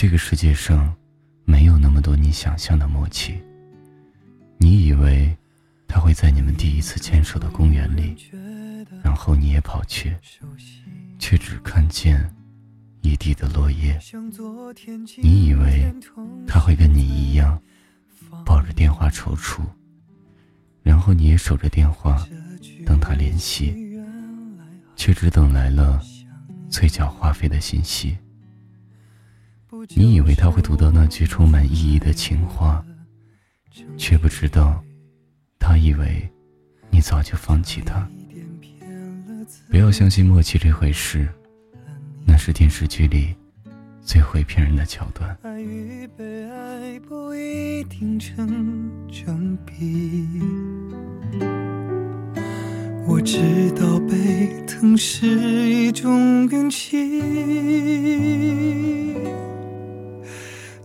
这个世界上没有那么多你想象的默契。你以为他会在你们第一次牵手的公园里，然后你也跑去，却只看见一地的落叶。你以为他会跟你一样，抱着电话踌躇，然后你也守着电话等他联系，却只等来了嘴角花费的信息。你以为他会读到那句充满意义的情话，却不知道，他以为你早就放弃他。不要相信默契这回事，那是电视剧里最会骗人的桥段。爱与被爱不一定成正比，我知道被疼是一种运气。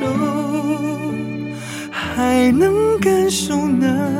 手。还能感受那。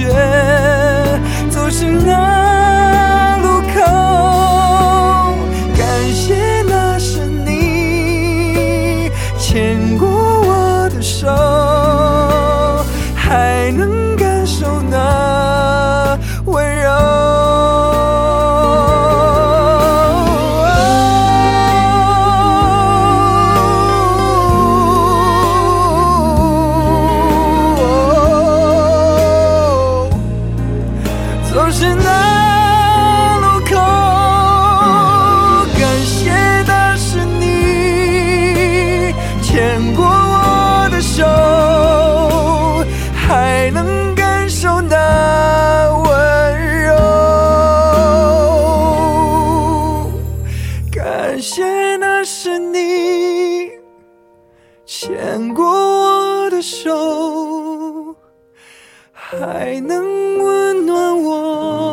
雪，总是那。那是你牵过我的手还能温暖我。